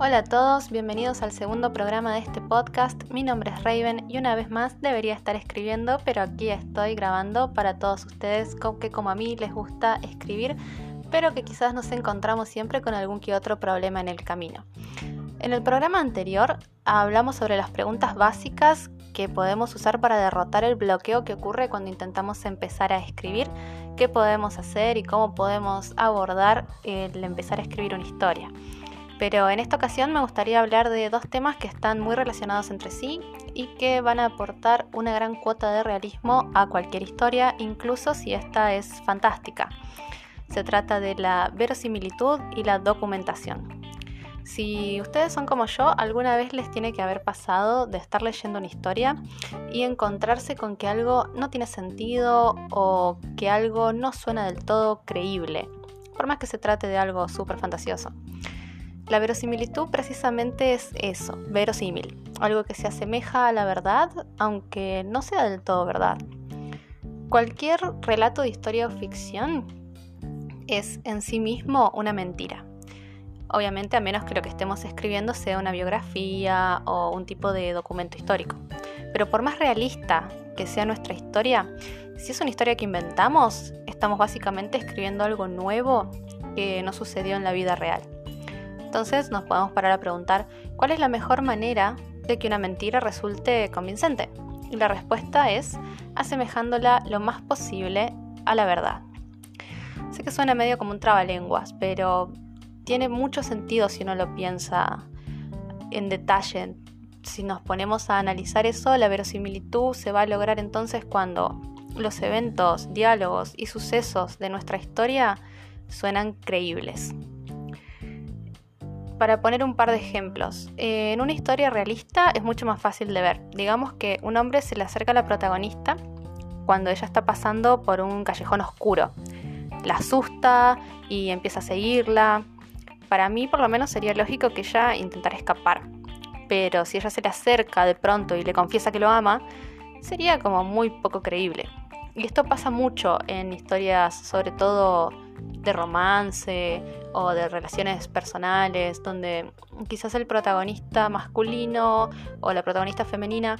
Hola a todos, bienvenidos al segundo programa de este podcast. Mi nombre es Raven y una vez más debería estar escribiendo, pero aquí estoy grabando para todos ustedes que como a mí les gusta escribir, pero que quizás nos encontramos siempre con algún que otro problema en el camino. En el programa anterior hablamos sobre las preguntas básicas que podemos usar para derrotar el bloqueo que ocurre cuando intentamos empezar a escribir, qué podemos hacer y cómo podemos abordar el empezar a escribir una historia. Pero en esta ocasión me gustaría hablar de dos temas que están muy relacionados entre sí y que van a aportar una gran cuota de realismo a cualquier historia, incluso si esta es fantástica. Se trata de la verosimilitud y la documentación. Si ustedes son como yo, alguna vez les tiene que haber pasado de estar leyendo una historia y encontrarse con que algo no tiene sentido o que algo no suena del todo creíble, por más que se trate de algo súper fantasioso. La verosimilitud precisamente es eso, verosímil, algo que se asemeja a la verdad, aunque no sea del todo verdad. Cualquier relato de historia o ficción es en sí mismo una mentira. Obviamente a menos que lo que estemos escribiendo sea una biografía o un tipo de documento histórico. Pero por más realista que sea nuestra historia, si es una historia que inventamos, estamos básicamente escribiendo algo nuevo que no sucedió en la vida real. Entonces nos podemos parar a preguntar cuál es la mejor manera de que una mentira resulte convincente. Y la respuesta es asemejándola lo más posible a la verdad. Sé que suena medio como un trabalenguas, pero tiene mucho sentido si uno lo piensa en detalle. Si nos ponemos a analizar eso, la verosimilitud se va a lograr entonces cuando los eventos, diálogos y sucesos de nuestra historia suenan creíbles. Para poner un par de ejemplos, eh, en una historia realista es mucho más fácil de ver. Digamos que un hombre se le acerca a la protagonista cuando ella está pasando por un callejón oscuro. La asusta y empieza a seguirla. Para mí por lo menos sería lógico que ella intentara escapar. Pero si ella se le acerca de pronto y le confiesa que lo ama, sería como muy poco creíble. Y esto pasa mucho en historias, sobre todo de romance o de relaciones personales, donde quizás el protagonista masculino o la protagonista femenina,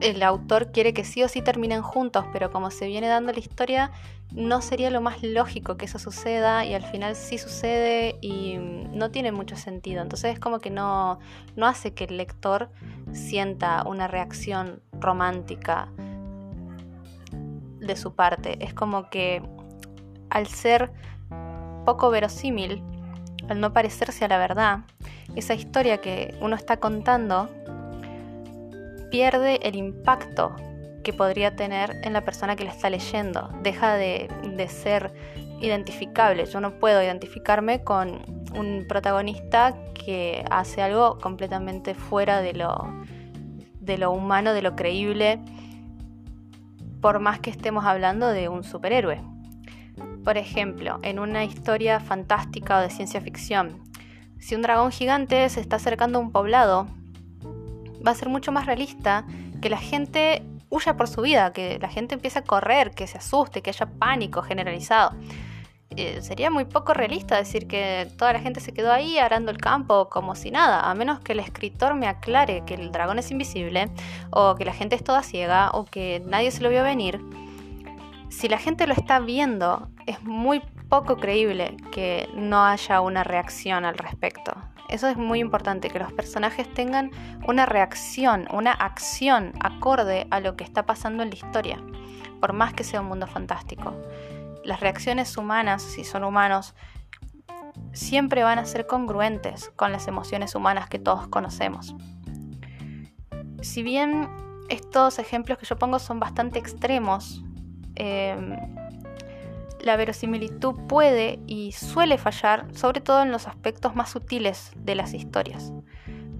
el autor quiere que sí o sí terminen juntos, pero como se viene dando la historia, no sería lo más lógico que eso suceda y al final sí sucede y no tiene mucho sentido. Entonces es como que no, no hace que el lector sienta una reacción romántica de su parte. Es como que al ser poco verosímil, al no parecerse a la verdad, esa historia que uno está contando pierde el impacto que podría tener en la persona que la está leyendo. Deja de, ser identificable. Yo no puedo identificarme con un protagonista que hace algo completamente fuera de lo, humano, de lo creíble, por más que estemos hablando de un superhéroe. Por ejemplo, en una historia fantástica o de ciencia ficción, si un dragón gigante se está acercando a un poblado, va a ser mucho más realista que la gente huya por su vida, que la gente empiece a correr, que se asuste, que haya pánico generalizado. Eh, sería muy poco realista decir que toda la gente se quedó ahí arando el campo como si nada, a menos que el escritor me aclare que el dragón es invisible, o que la gente es toda ciega, o que nadie se lo vio venir si la gente lo está viendo, es muy poco creíble que no haya una reacción al respecto. Eso es muy importante, que los personajes tengan una reacción, una acción acorde a lo que está pasando en la historia, por más que sea un mundo fantástico. Las reacciones humanas, si son humanos, siempre van a ser congruentes con las emociones humanas que todos conocemos. Si bien estos ejemplos que yo pongo son bastante extremos, Em, la verosimilitud puede y suele fallar, sobre todo en los aspectos más sutiles de las historias.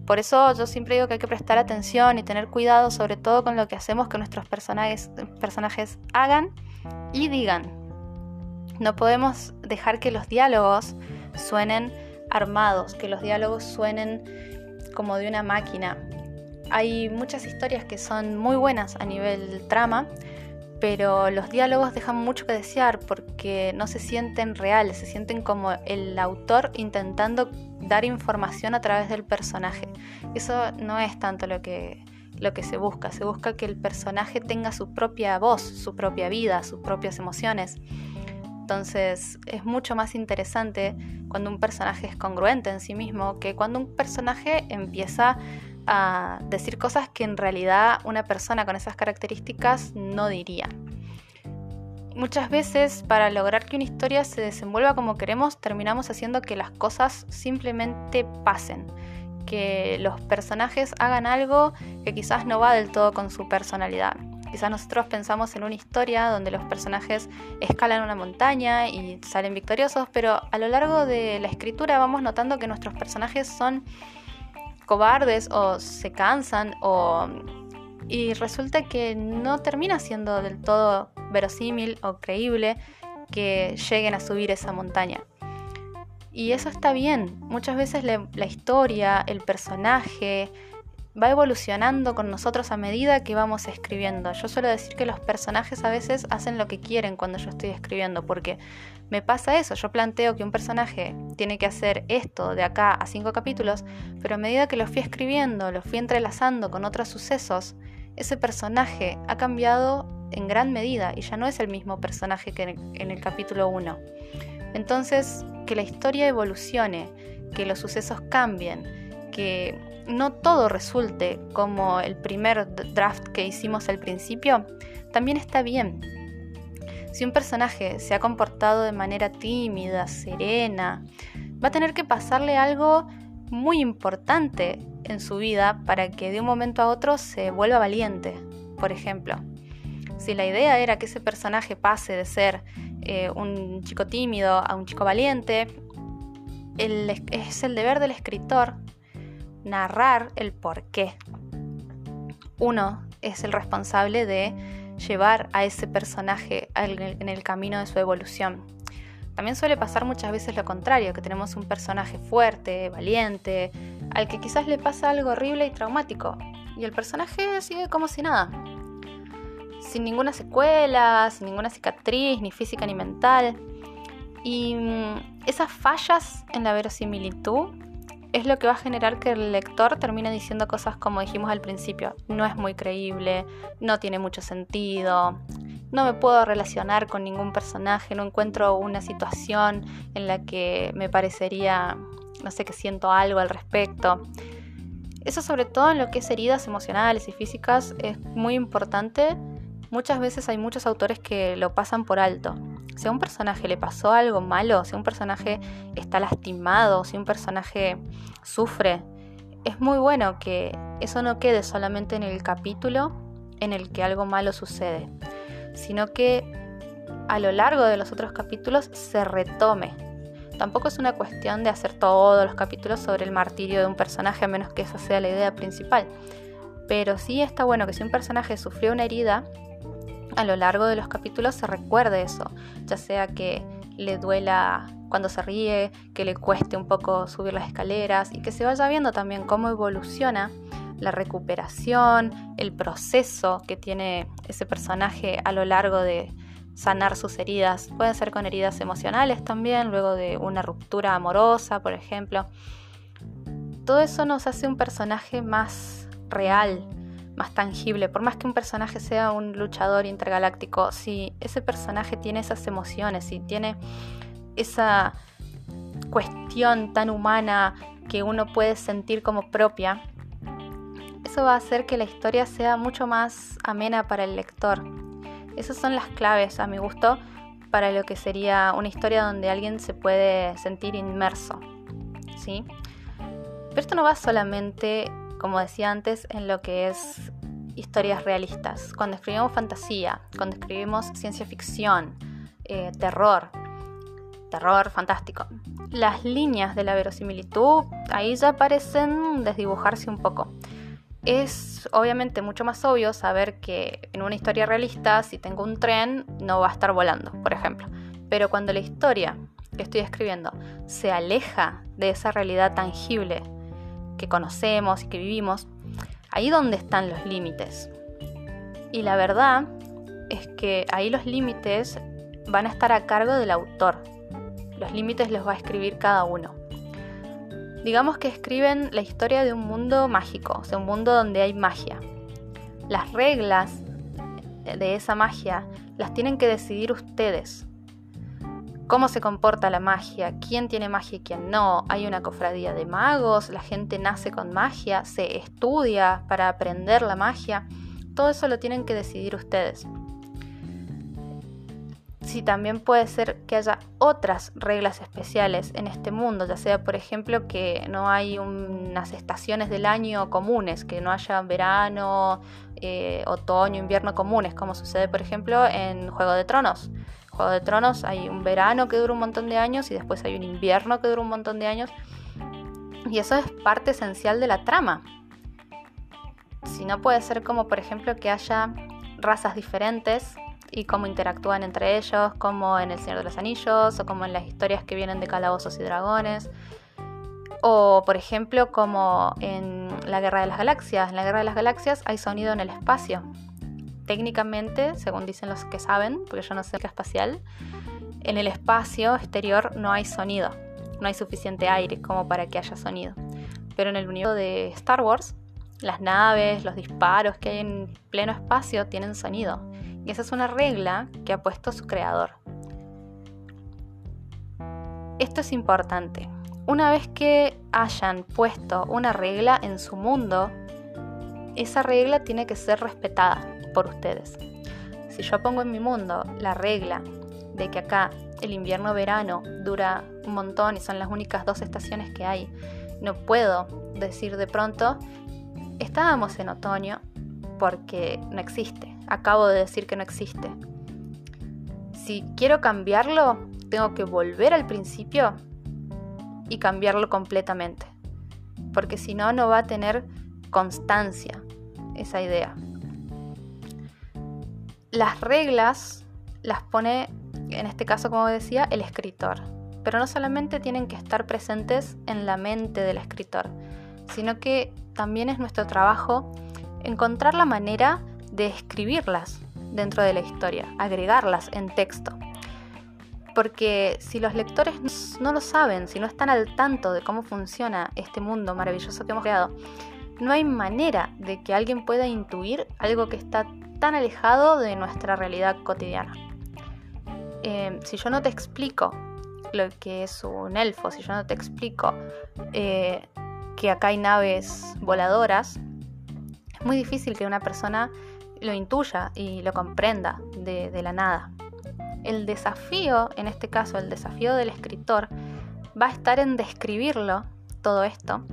Por eso yo siempre digo que hay que prestar atención y tener cuidado, sobre todo con lo que hacemos que nuestros personajes, personajes hagan y digan. No podemos dejar que los diálogos suenen armados, que los diálogos suenen como de una máquina. Hay muchas historias que son muy buenas a nivel trama, pero los diálogos dejan mucho que desear porque no se sienten reales, se sienten como el autor intentando dar información a través del personaje. Eso no es tanto lo que, lo que se busca, se busca que el personaje tenga su propia voz, su propia vida, sus propias emociones. Entonces es mucho más interesante cuando un personaje es congruente en sí mismo que cuando un personaje empieza a decir cosas que en realidad una persona con esas características no diría. Muchas veces para lograr que una historia se desenvuelva como queremos terminamos haciendo que las cosas simplemente pasen, que los personajes hagan algo que quizás no va del todo con su personalidad. Quizás nosotros pensamos en una historia donde los personajes escalan una montaña y salen victoriosos, pero a lo largo de la escritura vamos notando que nuestros personajes son cobardes o se cansan o y resulta que no termina siendo del todo verosímil o creíble que lleguen a subir esa montaña. Y eso está bien. Muchas veces la, historia, el personaje, va evolucionando con nosotros a medida que vamos escribiendo. Yo suelo decir que los personajes a veces hacen lo que quieren cuando yo estoy escribiendo, porque me pasa eso. Yo planteo que un personaje tiene que hacer esto de acá a cinco capítulos, pero a medida que lo fui escribiendo, lo fui entrelazando con otros sucesos, ese personaje ha cambiado en gran medida y ya no es el mismo personaje que en el, capítulo 1. Entonces, que la historia evolucione, que los sucesos cambien, que no todo resulte como el primer draft que hicimos al principio, también está bien. Si un personaje se ha comportado de manera tímida, serena, va a tener que pasarle algo muy importante en su vida para que de un momento a otro se vuelva valiente, por ejemplo. Si la idea era que ese personaje pase de ser eh, un chico tímido a un chico valiente, es el deber del escritor narrar el por qué. Uno es el responsable de llevar a ese personaje en el camino de su evolución. También suele pasar muchas veces lo contrario, que tenemos un personaje fuerte, valiente, al que quizás le pasa algo horrible y traumático, y el personaje sigue como si nada, sin ninguna secuela, sin ninguna cicatriz, ni física ni mental. Y mm, esas fallas en la verosimilitud es lo que va a generar que el lector termine diciendo cosas como dijimos al principio, no es muy creíble, no tiene mucho sentido, no me puedo relacionar con ningún personaje, no encuentro una situación en la que me parecería, no sé, que siento algo al respecto. Eso sobre todo en lo que es heridas emocionales y físicas es muy importante. Muchas veces hay muchos autores que lo pasan por alto. Si a un personaje le pasó algo malo, si un personaje está lastimado, si un personaje sufre, es muy bueno que eso no quede solamente en el capítulo en el que algo malo sucede, sino que a lo largo de los otros capítulos se retome. Tampoco es una cuestión de hacer todos los capítulos sobre el martirio de un personaje, a menos que esa sea la idea principal. Pero sí está bueno que si un personaje sufrió una herida, a lo largo de los capítulos se recuerde eso, ya sea que le duela cuando se ríe, que le cueste un poco subir las escaleras y que se vaya viendo también cómo evoluciona la recuperación, el proceso que tiene ese personaje a lo largo de sanar sus heridas. Pueden ser con heridas emocionales también, luego de una ruptura amorosa, por ejemplo. Todo eso nos hace un personaje más real, más tangible. Por más que un personaje sea un luchador intergaláctico, si ese personaje tiene esas emociones, si tiene esa cuestión tan humana que uno puede sentir como propia, eso va a hacer que la historia sea mucho más amena para el lector. Esas son las claves, a mi gusto, para lo que sería una historia donde alguien se puede sentir inmerso. ¿sí? Pero esto no va solamente, como decía antes, en lo que es historias realistas. Cuando escribimos fantasía, cuando escribimos ciencia ficción, eh, terror, terror fantástico, las líneas de la verosimilitud ahí ya parecen desdibujarse un poco es obviamente mucho más obvio saber que en una historia realista, si tengo un tren, no va a estar volando, por ejemplo. Pero cuando la historia que estoy escribiendo se aleja de esa realidad tangible que conocemos y que vivimos, ahí donde están los límites. Y la verdad es que ahí los límites van a estar a cargo del autor. Los límites los va a escribir cada uno. Digamos que escriben la historia de un mundo mágico, o sea, un mundo donde hay magia. Las reglas de esa magia las tienen que decidir ustedes. Cómo se comporta la magia, quién tiene magia y quién no. Hay una cofradía de magos, la gente nace con magia, se estudia para aprender la magia. Todo eso lo tienen que decidir ustedes si también puede ser que haya otras reglas especiales en este mundo, ya sea por ejemplo que no hay unas estaciones del año comunes, que no haya verano, eh, otoño, invierno comunes, como sucede por ejemplo en Juego de Tronos. Juego de Tronos hay un verano que dura un montón de años y después hay un invierno que dura un montón de años. Y eso es parte esencial de la trama. Si no puede ser como por ejemplo que haya razas diferentes y cómo interactúan entre ellos, como en El Señor de los Anillos o como en las historias que vienen de Calabozos y Dragones. O, por ejemplo, como en la Guerra de las Galaxias. En la Guerra de las Galaxias hay sonido en el espacio. Técnicamente, según dicen los que saben, porque yo no sé qué espacial, en el espacio exterior no hay sonido. No hay suficiente aire como para que haya sonido. Pero en el universo de Star Wars, las naves, los disparos que hay en pleno espacio tienen sonido. Y esa es una regla que ha puesto su creador. Esto es importante. Una vez que hayan puesto una regla en su mundo, esa regla tiene que ser respetada por ustedes. Si yo pongo en mi mundo la regla de que acá el invierno-verano dura un montón y son las únicas dos estaciones que hay, no puedo decir de pronto, estábamos en otoño porque no existe acabo de decir que no existe. Si quiero cambiarlo, tengo que volver al principio y cambiarlo completamente. Porque si no, no va a tener constancia esa idea. Las reglas las pone, en este caso, como decía, el escritor. Pero no solamente tienen que estar presentes en la mente del escritor, sino que también es nuestro trabajo encontrar la manera de escribirlas dentro de la historia, agregarlas en texto. Porque si los lectores no lo saben, si no están al tanto de cómo funciona este mundo maravilloso que hemos creado, no hay manera de que alguien pueda intuir algo que está tan alejado de nuestra realidad cotidiana. Eh, si yo no te explico lo que es un elfo, si yo no te explico eh, que acá hay naves voladoras, es muy difícil que una persona lo intuya y lo comprenda de, la nada. El desafío, en este caso el desafío del escritor, va a estar en describirlo, todo esto,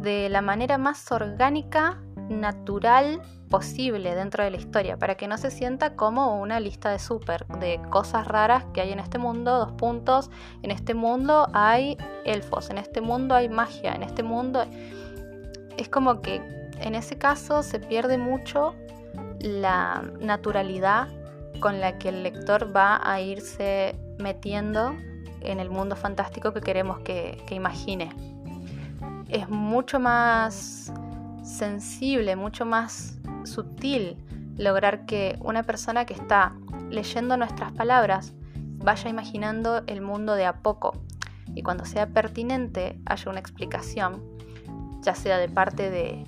de la manera más orgánica, natural posible dentro de la historia, para que no se sienta como una lista de súper, de cosas raras que hay en este mundo, dos puntos, en este mundo hay elfos, en este mundo hay magia, en este mundo... Es como que en ese caso se pierde mucho la naturalidad con la que el lector va a irse metiendo en el mundo fantástico que queremos que, imagine. Es mucho más sensible, mucho más sutil lograr que una persona que está leyendo nuestras palabras vaya imaginando el mundo de a poco y cuando sea pertinente haya una explicación, ya sea de parte de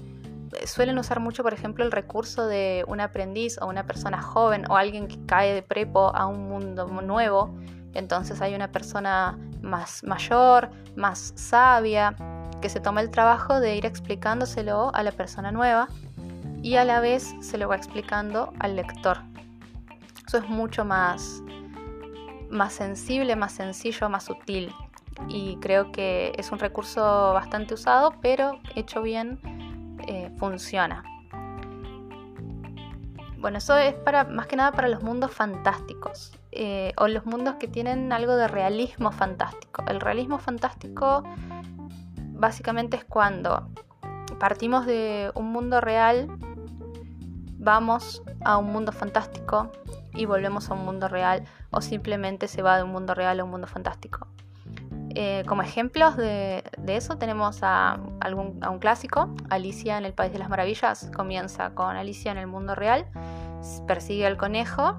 suelen usar mucho, por ejemplo, el recurso de un aprendiz o una persona joven o alguien que cae de prepo a un mundo nuevo. Entonces hay una persona más mayor, más sabia, que se toma el trabajo de ir explicándoselo a la persona nueva y a la vez se lo va explicando al lector. Eso es mucho más, más sensible, más sencillo, más sutil. Y creo que es un recurso bastante usado, pero hecho bien eh, funciona. Bueno, eso es para más que nada para los mundos fantásticos eh, o los mundos que tienen algo de realismo fantástico. El realismo fantástico básicamente es cuando partimos de un mundo real, vamos a un mundo fantástico y volvemos a un mundo real o simplemente se va de un mundo real a un mundo fantástico. Eh, como ejemplos de, eso tenemos a, un clásico, Alicia en el País de las Maravillas, comienza con Alicia en el mundo real persigue al conejo,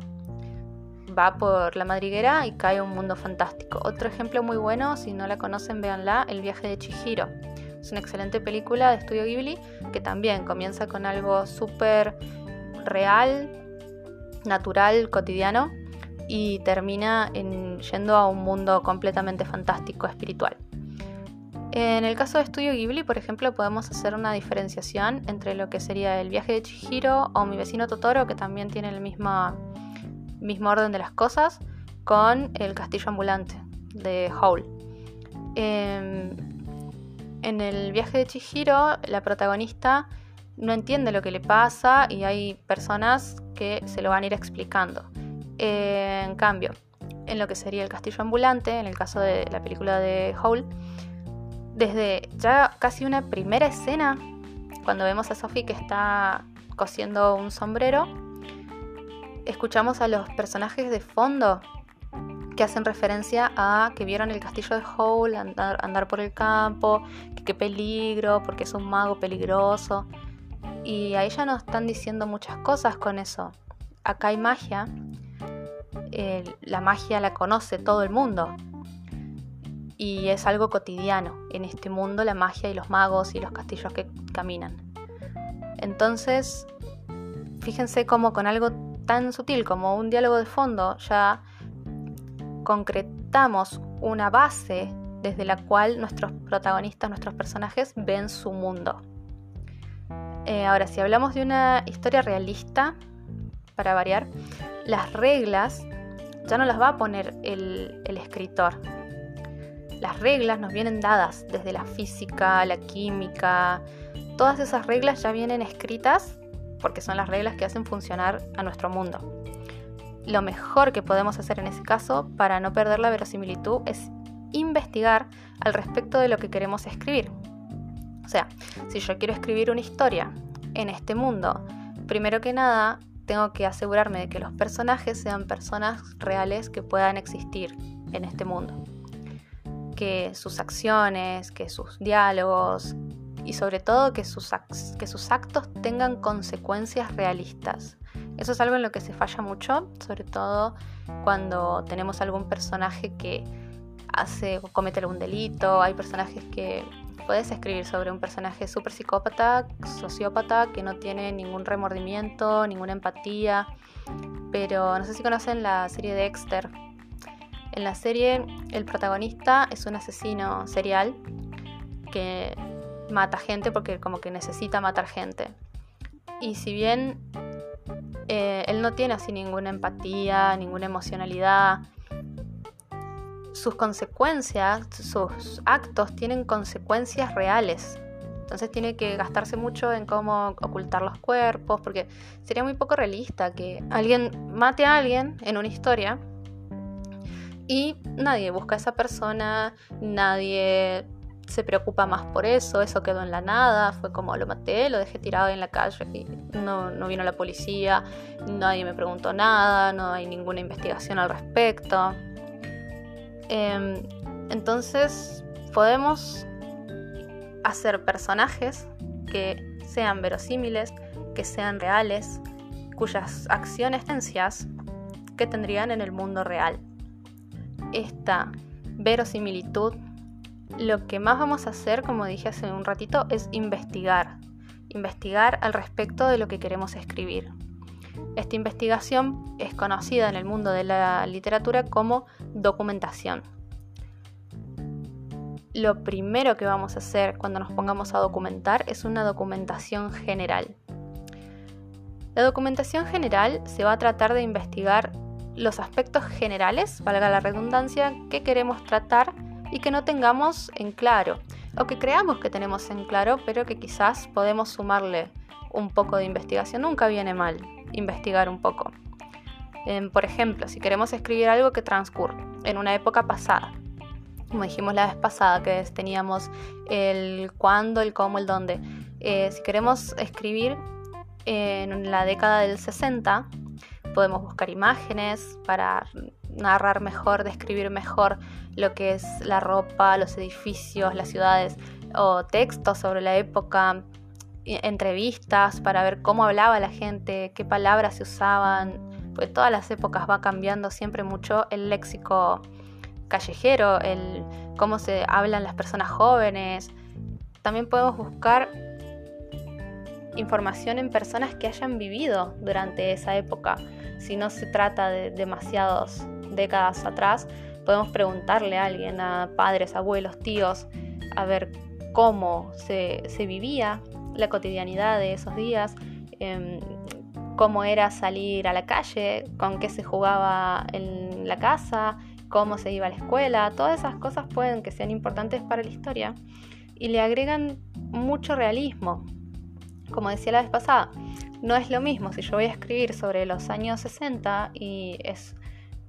va por la madriguera y cae un mundo fantástico. Otro ejemplo muy bueno, si no la conocen, véanla, El viaje de Chihiro. Es una excelente película de estudio Ghibli que también comienza con algo súper real, natural, cotidiano y termina en, yendo a un mundo completamente fantástico, espiritual. En el caso de Estudio Ghibli, por ejemplo, podemos hacer una diferenciación entre lo que sería el viaje de Chihiro o mi vecino Totoro, que también tiene el mismo, mismo orden de las cosas, con el castillo ambulante de Howl. Em, en el viaje de Chihiro, la protagonista no entiende lo que le pasa y hay personas que se lo van a ir explicando. en cambio, en lo que sería el castillo ambulante, en el caso de la película de Howl, desde ya casi una primera escena, cuando vemos a Sophie que está cosiendo un sombrero, escuchamos a los personajes de fondo que hacen referencia a que vieron el castillo de Howl andar, por el campo, que qué peligro, porque es un mago peligroso. Y ahí ya nos están diciendo muchas cosas con eso. Acá hay magia, la magia la conoce todo el mundo, y es algo cotidiano en este mundo la magia y los magos y los castillos que caminan. Entonces, fíjense cómo con algo tan sutil como un diálogo de fondo ya concretamos una base desde la cual nuestros protagonistas, nuestros personajes ven su mundo. Eh, ahora, si hablamos de una historia realista, para variar, las reglas ya no las va a poner el, el escritor, las reglas nos vienen dadas desde la física, la química, todas esas reglas ya vienen escritas porque son las reglas que hacen funcionar a nuestro mundo. Lo mejor que podemos hacer en ese caso para no perder la verosimilitud es investigar al respecto de lo que queremos escribir. O sea, si yo quiero escribir una historia en este mundo, primero que nada tengo que asegurarme de que los personajes sean personas reales que puedan existir en este mundo que sus acciones, que sus diálogos y sobre todo que sus, que sus actos tengan consecuencias realistas. Eso es algo en lo que se falla mucho, sobre todo cuando tenemos algún personaje que hace o comete algún delito. Hay personajes que puedes escribir sobre un personaje súper psicópata, sociópata, que no tiene ningún remordimiento, ninguna empatía. Pero no sé si conocen la serie Dexter, en la serie el protagonista es un asesino serial que mata gente porque como que necesita matar gente. Y si bien eh, él no tiene así ninguna empatía, ninguna emocionalidad, sus consecuencias, sus actos tienen consecuencias reales. Entonces tiene que gastarse mucho en cómo ocultar los cuerpos, porque sería muy poco realista que alguien mate a alguien en una historia y nadie busca a esa persona, nadie se preocupa más por eso, eso quedó en la nada, fue como lo maté, lo dejé tirado en la calle y no, vino la policía, nadie me preguntó nada, no hay ninguna investigación al respecto. Em, entonces podemos hacer personajes que sean verosímiles, que sean reales, cuyas acciones tencias que tendrían en el mundo real esta verosimilitud, lo que más vamos a hacer, como dije hace un ratito, es investigar. Investigar al respecto de lo que queremos escribir. Esta investigación es conocida en el mundo de la literatura como documentación. Lo primero que vamos a hacer cuando nos pongamos a documentar es una documentación general. La documentación general se va a tratar de investigar los aspectos generales, valga la redundancia, que queremos tratar y que no tengamos en claro, o que creamos que tenemos en claro, pero que quizás podemos sumarle un poco de investigación. Nunca viene mal investigar un poco. Em, por ejemplo, si queremos escribir algo que transcurre en una época pasada, como dijimos la vez pasada, que teníamos el cuándo, el cómo, el dónde. Eh, si queremos escribir en la década del 60, podemos buscar imágenes para narrar mejor, describir mejor lo que es la ropa, los edificios, las ciudades o textos sobre la época. entrevistas para ver cómo hablaba la gente, qué palabras se usaban, pues todas las épocas va cambiando siempre mucho el léxico callejero, el cómo se hablan las personas jóvenes. También podemos buscar información en personas que hayan vivido durante esa época. Si no se trata de demasiadas décadas atrás, podemos preguntarle a alguien, a padres, abuelos, tíos, a ver cómo se, vivía la cotidianidad de esos días, em, cómo era salir a la calle, con qué se jugaba en la casa, cómo se iba a la escuela, todas esas cosas pueden que sean importantes para la historia y le agregan mucho realismo. Como decía la vez pasada, no es lo mismo si yo voy a escribir sobre los años 60 y es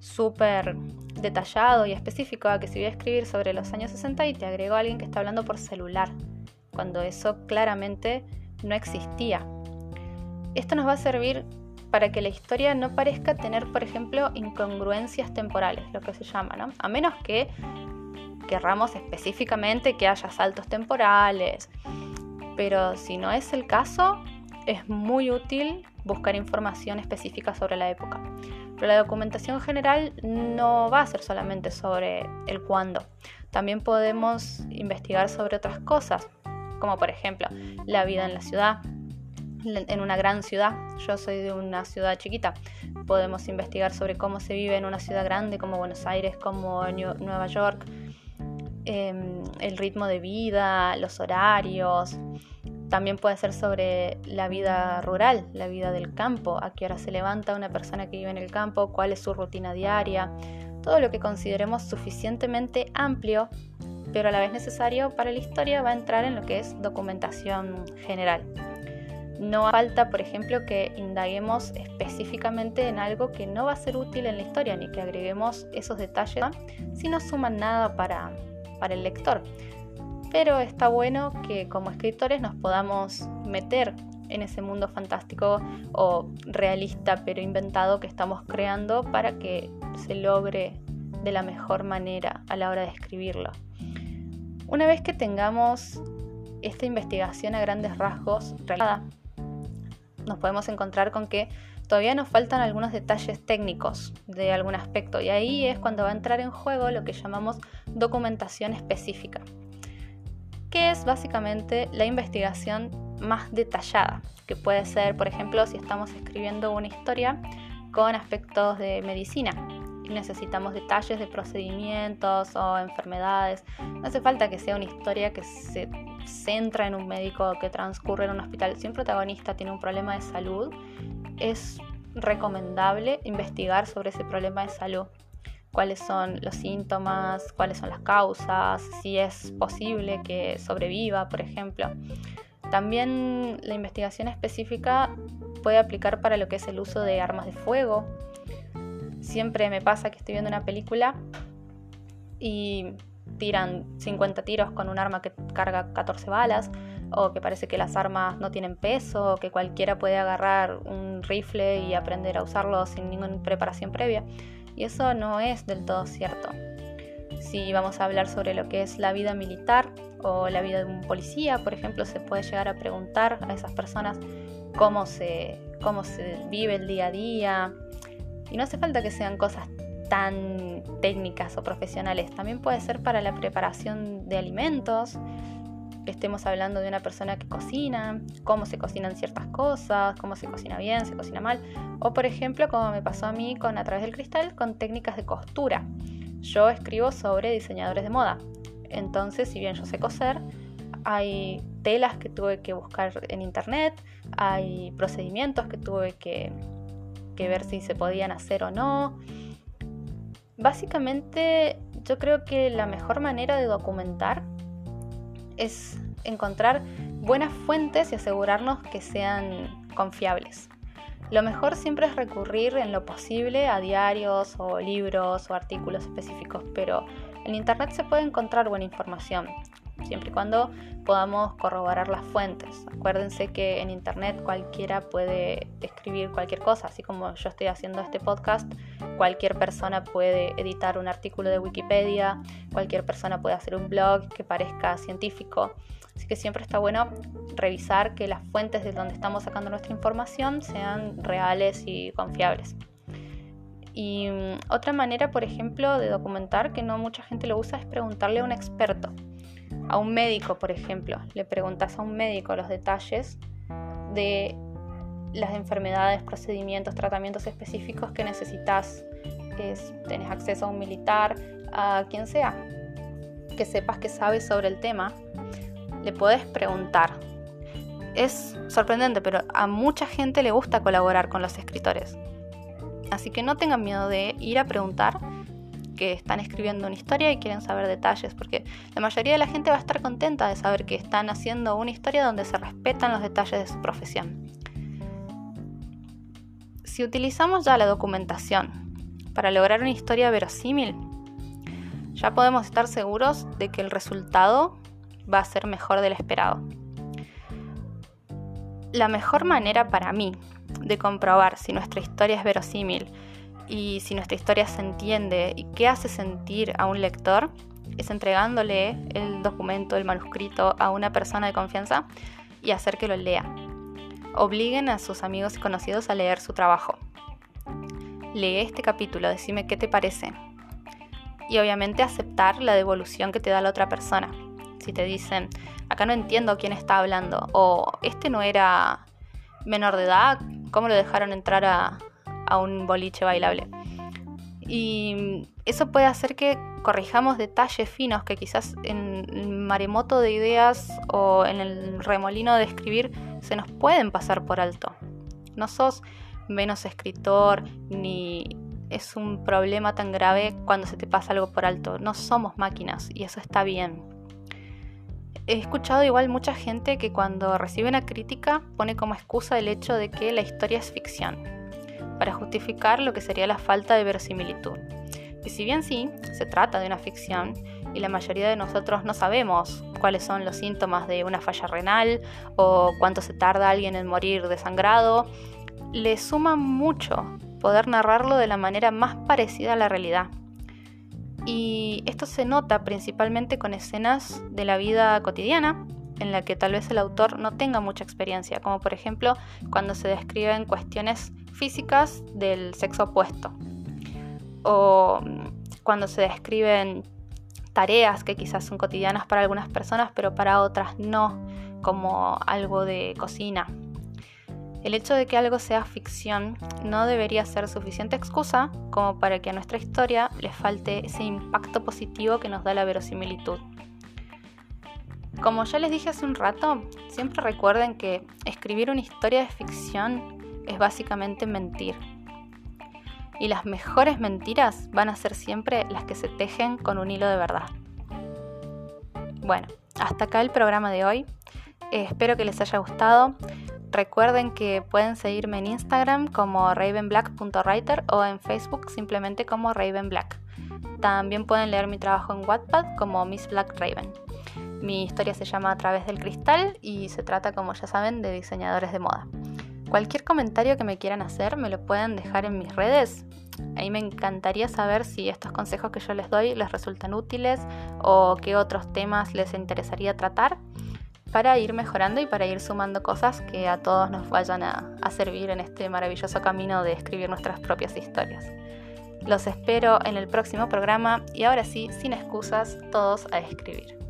súper detallado y específico a que si voy a escribir sobre los años 60 y te agrego a alguien que está hablando por celular, cuando eso claramente no existía. Esto nos va a servir para que la historia no parezca tener, por ejemplo, incongruencias temporales, lo que se llama, ¿no? A menos que querramos específicamente que haya saltos temporales. Pero si no es el caso, es muy útil buscar información específica sobre la época. Pero la documentación general no va a ser solamente sobre el cuándo. También podemos investigar sobre otras cosas, como por ejemplo la vida en la ciudad, en una gran ciudad. Yo soy de una ciudad chiquita. Podemos investigar sobre cómo se vive en una ciudad grande como Buenos Aires, como Nueva York, em, el ritmo de vida, los horarios, también puede ser sobre la vida rural, la vida del campo, a qué hora se levanta una persona que vive en el campo, cuál es su rutina diaria, todo lo que consideremos suficientemente amplio, pero a la vez necesario para la historia va a entrar en lo que es documentación general. No falta, por ejemplo, que indaguemos específicamente en algo que no va a ser útil en la historia, ni que agreguemos esos detalles si no suman nada para, para el lector pero está bueno que como escritores nos podamos meter en ese mundo fantástico o realista pero inventado que estamos creando para que se logre de la mejor manera a la hora de escribirlo. Una vez que tengamos esta investigación a grandes rasgos realizada, nos podemos encontrar con que todavía nos faltan algunos detalles técnicos de algún aspecto y ahí es cuando va a entrar en juego lo que llamamos documentación específica que es básicamente la investigación más detallada, que puede ser, por ejemplo, si estamos escribiendo una historia con aspectos de medicina y necesitamos detalles de procedimientos o enfermedades. No hace falta que sea una historia que se centra en un médico que transcurre en un hospital. Si un protagonista tiene un problema de salud, es recomendable investigar sobre ese problema de salud cuáles son los síntomas, cuáles son las causas, si es posible que sobreviva, por ejemplo. También la investigación específica puede aplicar para lo que es el uso de armas de fuego. Siempre me pasa que estoy viendo una película y tiran 50 tiros con un arma que carga 14 balas, o que parece que las armas no tienen peso, o que cualquiera puede agarrar un rifle y aprender a usarlo sin ninguna preparación previa. Y eso no es del todo cierto. Si vamos a hablar sobre lo que es la vida militar o la vida de un policía, por ejemplo, se puede llegar a preguntar a esas personas cómo se, cómo se vive el día a día. Y no hace falta que sean cosas tan técnicas o profesionales. También puede ser para la preparación de alimentos, estemos hablando de una persona que cocina, cómo se cocinan ciertas cosas, cómo se cocina bien, se cocina mal, o por ejemplo, como me pasó a mí con A través del cristal, con técnicas de costura. Yo escribo sobre diseñadores de moda, entonces si bien yo sé coser, hay telas que tuve que buscar en internet, hay procedimientos que tuve que, que ver si se podían hacer o no. Básicamente yo creo que la mejor manera de documentar es encontrar buenas fuentes y asegurarnos que sean confiables. Lo mejor siempre es recurrir en lo posible a diarios o libros o artículos específicos, pero en Internet se puede encontrar buena información. Siempre y cuando podamos corroborar las fuentes. Acuérdense que en Internet cualquiera puede escribir cualquier cosa, así como yo estoy haciendo este podcast, cualquier persona puede editar un artículo de Wikipedia, cualquier persona puede hacer un blog que parezca científico. Así que siempre está bueno revisar que las fuentes de donde estamos sacando nuestra información sean reales y confiables. Y mm, otra manera, por ejemplo, de documentar que no mucha gente lo usa es preguntarle a un experto, a un médico, por ejemplo. Le preguntas a un médico los detalles de las enfermedades, procedimientos, tratamientos específicos que necesitas. Es, tenés acceso a un militar, a quien sea, que sepas que sabe sobre el tema, le puedes preguntar. Es sorprendente, pero a mucha gente le gusta colaborar con los escritores. Así que no tengan miedo de ir a preguntar que están escribiendo una historia y quieren saber detalles, porque la mayoría de la gente va a estar contenta de saber que están haciendo una historia donde se respetan los detalles de su profesión. Si utilizamos ya la documentación para lograr una historia verosímil, ya podemos estar seguros de que el resultado va a ser mejor del esperado. La mejor manera para mí de comprobar si nuestra historia es verosímil y si nuestra historia se entiende y qué hace sentir a un lector es entregándole el documento, el manuscrito a una persona de confianza y hacer que lo lea. Obliguen a sus amigos y conocidos a leer su trabajo. Lee este capítulo, decime qué te parece. Y obviamente aceptar la devolución que te da la otra persona. Si te dicen, acá no entiendo quién está hablando, o este no era menor de edad, cómo lo dejaron entrar a, un boliche bailable. Y eso puede hacer que corrijamos detalles finos que quizás en el maremoto de ideas o en el remolino de escribir se nos pueden pasar por alto. No sos menos escritor ni es un problema tan grave cuando se te pasa algo por alto. No somos máquinas y eso está bien. He escuchado igual mucha gente que cuando recibe una crítica pone como excusa el hecho de que la historia es ficción, para justificar lo que sería la falta de verosimilitud. Y si bien sí, se trata de una ficción, y la mayoría de nosotros no sabemos cuáles son los síntomas de una falla renal o cuánto se tarda alguien en morir desangrado, le suma mucho poder narrarlo de la manera más parecida a la realidad y esto se nota principalmente con escenas de la vida cotidiana en la que tal vez el autor no tenga mucha experiencia, como por ejemplo cuando se describen cuestiones físicas del sexo opuesto o cuando se describen tareas que quizás son cotidianas para algunas personas pero para otras no, como algo de cocina el hecho de que algo sea ficción no debería ser suficiente excusa como para que a nuestra historia le falte ese impacto positivo que nos da la verosimilitud. Como ya les dije hace un rato, siempre recuerden que escribir una historia de ficción es básicamente mentir. Y las mejores mentiras van a ser siempre las que se tejen con un hilo de verdad. Bueno, hasta acá el programa de hoy. espero que les haya gustado. Recuerden que pueden seguirme en Instagram como ravenblack.writer o en Facebook simplemente como ravenblack. También pueden leer mi trabajo en Wattpad como Miss Black Raven. Mi historia se llama A través del cristal y se trata, como ya saben, de diseñadores de moda. Cualquier comentario que me quieran hacer me lo pueden dejar en mis redes. Ahí me encantaría saber si estos consejos que yo les doy les resultan útiles o qué otros temas les interesaría tratar para ir mejorando y para ir sumando cosas que a todos nos vayan a, servir en este maravilloso camino de escribir nuestras propias historias. Los espero en el próximo programa y ahora sí, sin excusas, todos a escribir.